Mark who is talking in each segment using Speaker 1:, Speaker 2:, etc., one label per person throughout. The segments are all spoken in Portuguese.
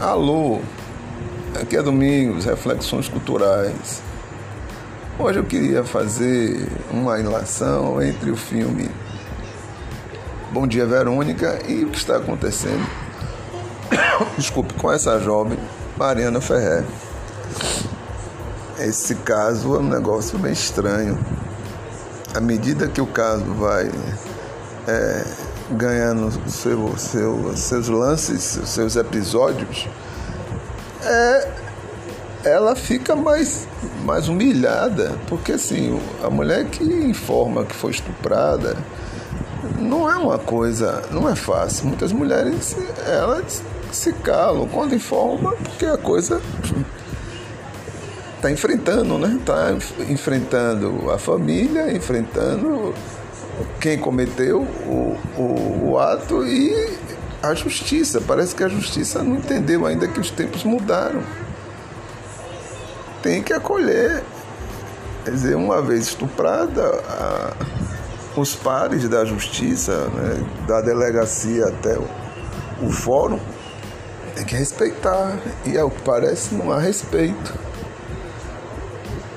Speaker 1: Alô, aqui é Domingos, Reflexões Culturais. Hoje eu queria fazer uma relação entre o filme Bom Dia Verônica e o que está acontecendo, desculpe, com essa jovem Mariana Ferrer. Esse caso é um negócio bem estranho. À medida que o caso vai é, ganhando seu, seu, seus lances, seus episódios, é, ela fica mais, mais humilhada, porque assim, a mulher que informa que foi estuprada não é uma coisa, não é fácil. Muitas mulheres elas se calam quando informam porque a coisa está enfrentando, né? Está enfrentando a família, enfrentando quem cometeu o, o, o ato e a justiça. Parece que a justiça não entendeu ainda que os tempos mudaram. Tem que acolher. Quer dizer, uma vez estuprada, a, os pares da justiça, né, da delegacia até o, o fórum, tem que respeitar. E ao que parece não há respeito.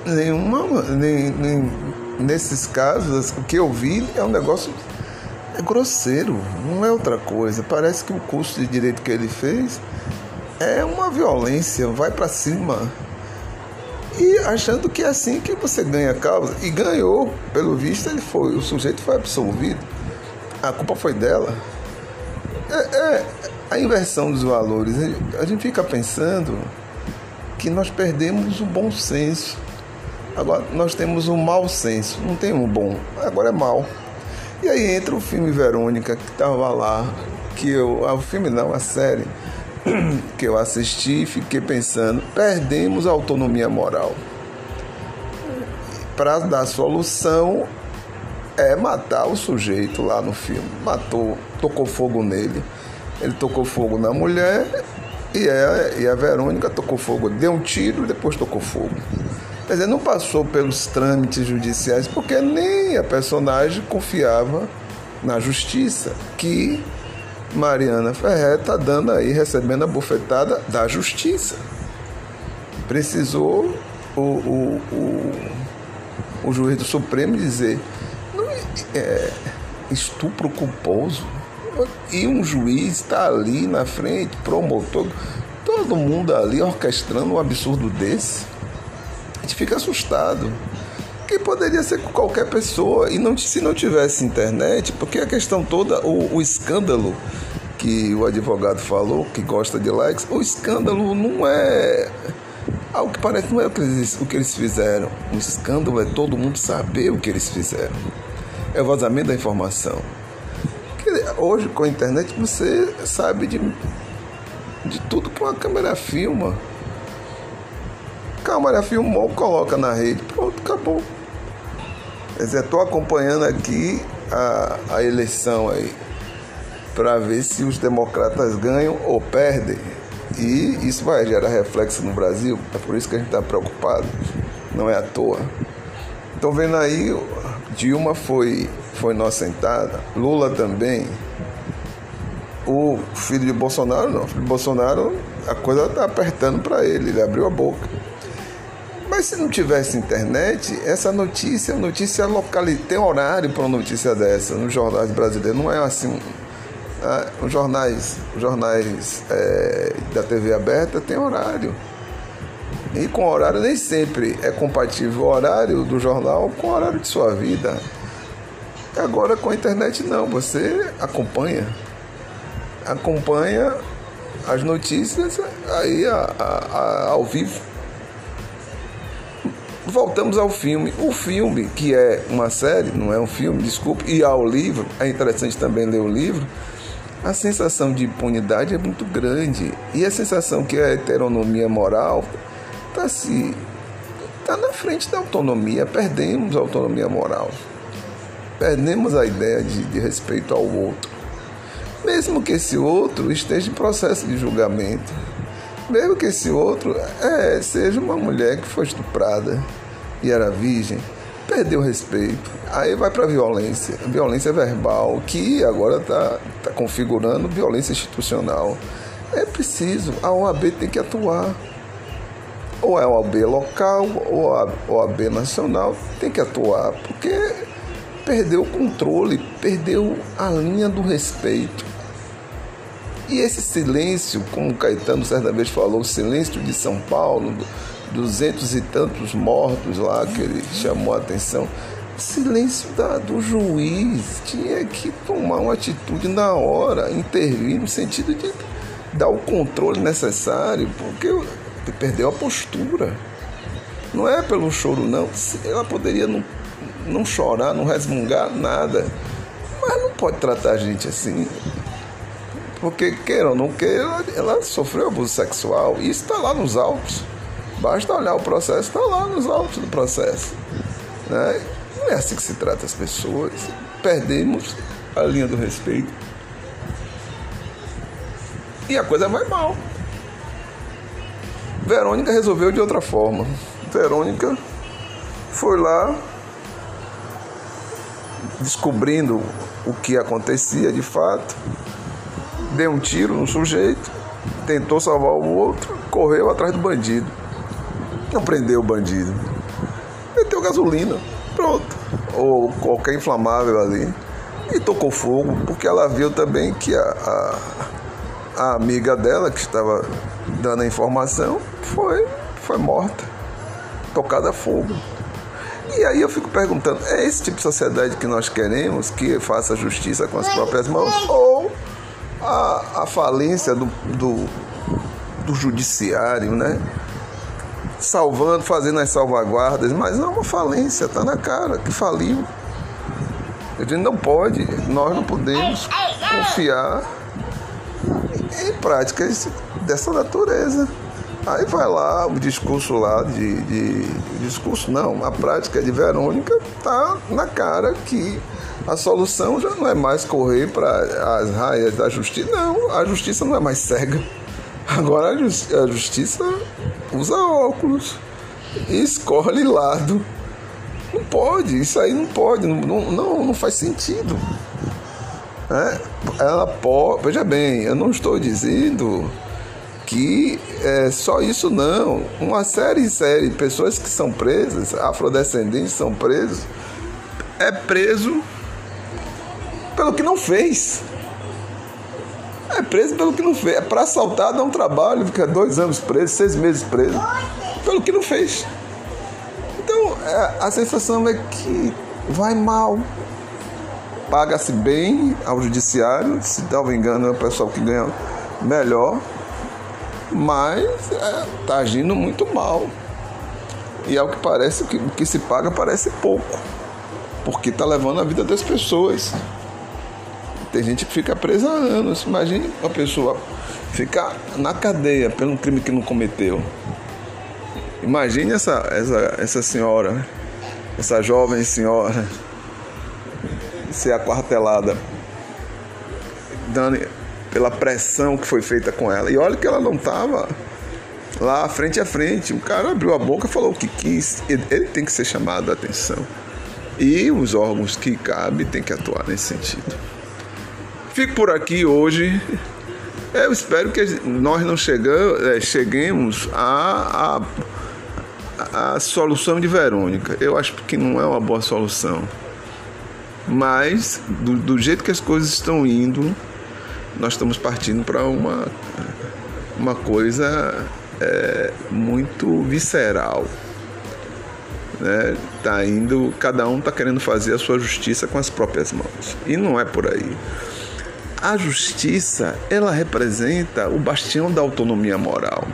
Speaker 1: Nenhuma, nem, nem, nesses casos, o que eu vi é um negócio é grosseiro, não é outra coisa. Parece que o curso de direito que ele fez é uma violência, vai para cima. E achando que é assim que você ganha a causa. E ganhou, pelo visto, ele foi, o sujeito foi absolvido. A culpa foi dela. É, é a inversão dos valores. A gente fica pensando que nós perdemos o bom senso. Agora nós temos um mau senso, não tem um bom, agora é mal. E aí entra o filme Verônica, que estava lá, que eu. Ah, o filme não, a série, que eu assisti e fiquei pensando, perdemos a autonomia moral. Para dar solução é matar o sujeito lá no filme. Matou, tocou fogo nele. Ele tocou fogo na mulher e a, e a Verônica tocou fogo, deu um tiro e depois tocou fogo. Quer dizer, não passou pelos trâmites judiciais porque nem a personagem confiava na justiça, que Mariana Ferrer está dando aí, recebendo a bufetada da justiça. Precisou o, o, o, o juiz do Supremo dizer não, é, é estupro culposo. E um juiz está ali na frente, promotor, todo mundo ali orquestrando um absurdo desse gente fica assustado. Que poderia ser com qualquer pessoa. E não, se não tivesse internet, porque a questão toda, o, o escândalo que o advogado falou, que gosta de likes, o escândalo não é algo que parece não é o que, eles, o que eles fizeram. O escândalo é todo mundo saber o que eles fizeram. É o vazamento da informação. Hoje, com a internet, você sabe de, de tudo que uma câmera filma. Câmara filmou, coloca na rede, pronto, acabou. Quer dizer, estou acompanhando aqui a, a eleição aí para ver se os democratas ganham ou perdem. E isso vai gerar reflexo no Brasil, é por isso que a gente está preocupado, não é à toa. Estão vendo aí, Dilma foi, foi inocentada, Lula também. O filho de Bolsonaro não, o filho de Bolsonaro a coisa está apertando para ele, ele abriu a boca. Mas se não tivesse internet, essa notícia, notícia local, tem horário para uma notícia dessa nos jornais brasileiros. Não é assim. Ah, os jornais, jornais é, da TV aberta tem horário. E com horário nem sempre é compatível o horário do jornal com o horário de sua vida. Agora com a internet não, você acompanha. Acompanha as notícias aí a, a, a, ao vivo voltamos ao filme. O filme, que é uma série, não é um filme, desculpe, e ao livro, é interessante também ler o livro. A sensação de impunidade é muito grande e a sensação que a heteronomia moral está se tá na frente da autonomia, perdemos a autonomia moral. Perdemos a ideia de, de respeito ao outro. Mesmo que esse outro esteja em processo de julgamento mesmo que esse outro é, seja uma mulher que foi estuprada e era virgem, perdeu o respeito. Aí vai para violência, violência verbal, que agora está tá configurando violência institucional. É preciso, a OAB tem que atuar. Ou é a OAB local, ou a OAB nacional, tem que atuar, porque perdeu o controle, perdeu a linha do respeito. E esse silêncio, como Caetano certa vez falou, o silêncio de São Paulo, duzentos e tantos mortos lá que ele chamou a atenção, silêncio da, do juiz tinha que tomar uma atitude na hora, intervir no sentido de dar o controle necessário, porque perdeu a postura. Não é pelo choro, não. Ela poderia não, não chorar, não resmungar, nada. Mas não pode tratar a gente assim. Porque, queira ou não queira, ela, sofreu abuso sexual. Isso está lá nos autos. Basta olhar o processo, está lá nos autos do processo. Né? Não é assim que se trata as pessoas. Perdemos a linha do respeito. E a coisa vai mal. Verônica resolveu de outra forma. Verônica foi lá descobrindo o que acontecia de fato, deu um tiro no sujeito, tentou salvar o outro, correu atrás do bandido. Não prendeu o bandido. Meteu gasolina, pronto. Ou qualquer inflamável ali. E tocou fogo, porque ela viu também que a, a a amiga dela, que estava dando a informação, foi, foi morta, tocada a fogo. E aí eu fico perguntando, é esse tipo de sociedade que nós queremos, que faça justiça com as próprias mãos? Ou a, falência do, do, do judiciário, né? Salvando, fazendo as salvaguardas, mas não é uma falência, está na cara, que faliu. A gente não pode, nós não podemos confiar em práticas dessa natureza. Aí vai lá o discurso lá de, de discurso não, a prática de Verônica tá na cara que a solução já não é mais correr para as raias da justiça, não, a justiça não é mais cega. Agora a, justi a justiça usa óculos e escolhe lado. Não pode, isso aí não pode, não, não, não faz sentido. É, ela pode, veja bem, eu não estou dizendo que é só isso não. Uma série série de pessoas que são presas, afrodescendentes são presos, é preso pelo que não fez. É preso pelo que não fez. É para assaltar, dá um trabalho, fica dois anos preso, seis meses preso, pelo que não fez. Então, é, a sensação é que vai mal paga-se bem ao judiciário, se não me engano é o pessoal que ganha melhor, mas está é, agindo muito mal. E ao que parece, o que, que se paga parece pouco, porque está levando a vida das pessoas. Tem gente que fica presa há anos. Imagine uma pessoa ficar na cadeia pelo crime que não cometeu. Imagine essa, essa, essa senhora, essa jovem senhora ser aquartelada dando, pela pressão que foi feita com ela. E olha que ela não estava lá frente a frente. O cara abriu a boca e falou o que quis. Ele tem que ser chamado a atenção. E os órgãos que cabe têm que atuar nesse sentido. Fico por aqui hoje. Eu espero que nós não chegamos, é, cheguemos à solução de Verônica. Eu acho que não é uma boa solução. Mas, do, do jeito que as coisas estão indo, nós estamos partindo para uma, uma coisa é, muito visceral. Né? Tá indo, cada um está querendo fazer a sua justiça com as próprias mãos. E não é por aí. A justiça, ela representa o bastião da autonomia moral.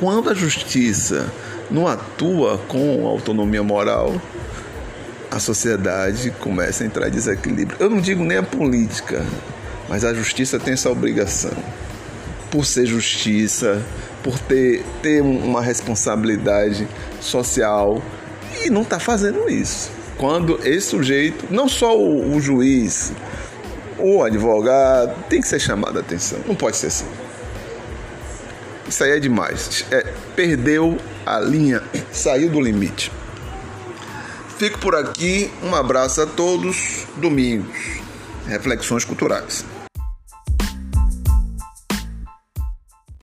Speaker 1: Quando a justiça não atua com autonomia moral, a sociedade começa a entrar em desequilíbrio. Eu não digo nem a política, mas a justiça tem essa obrigação. Por ser justiça, por ter, ter uma responsabilidade social e não está fazendo isso. Quando esse sujeito, não só o, o juiz, o advogado, tem que ser chamado a atenção. Não pode ser assim. Isso aí é demais. É, perdeu a linha, saiu do limite. Fico por aqui. Um abraço a todos. Domingos. Reflexões culturais.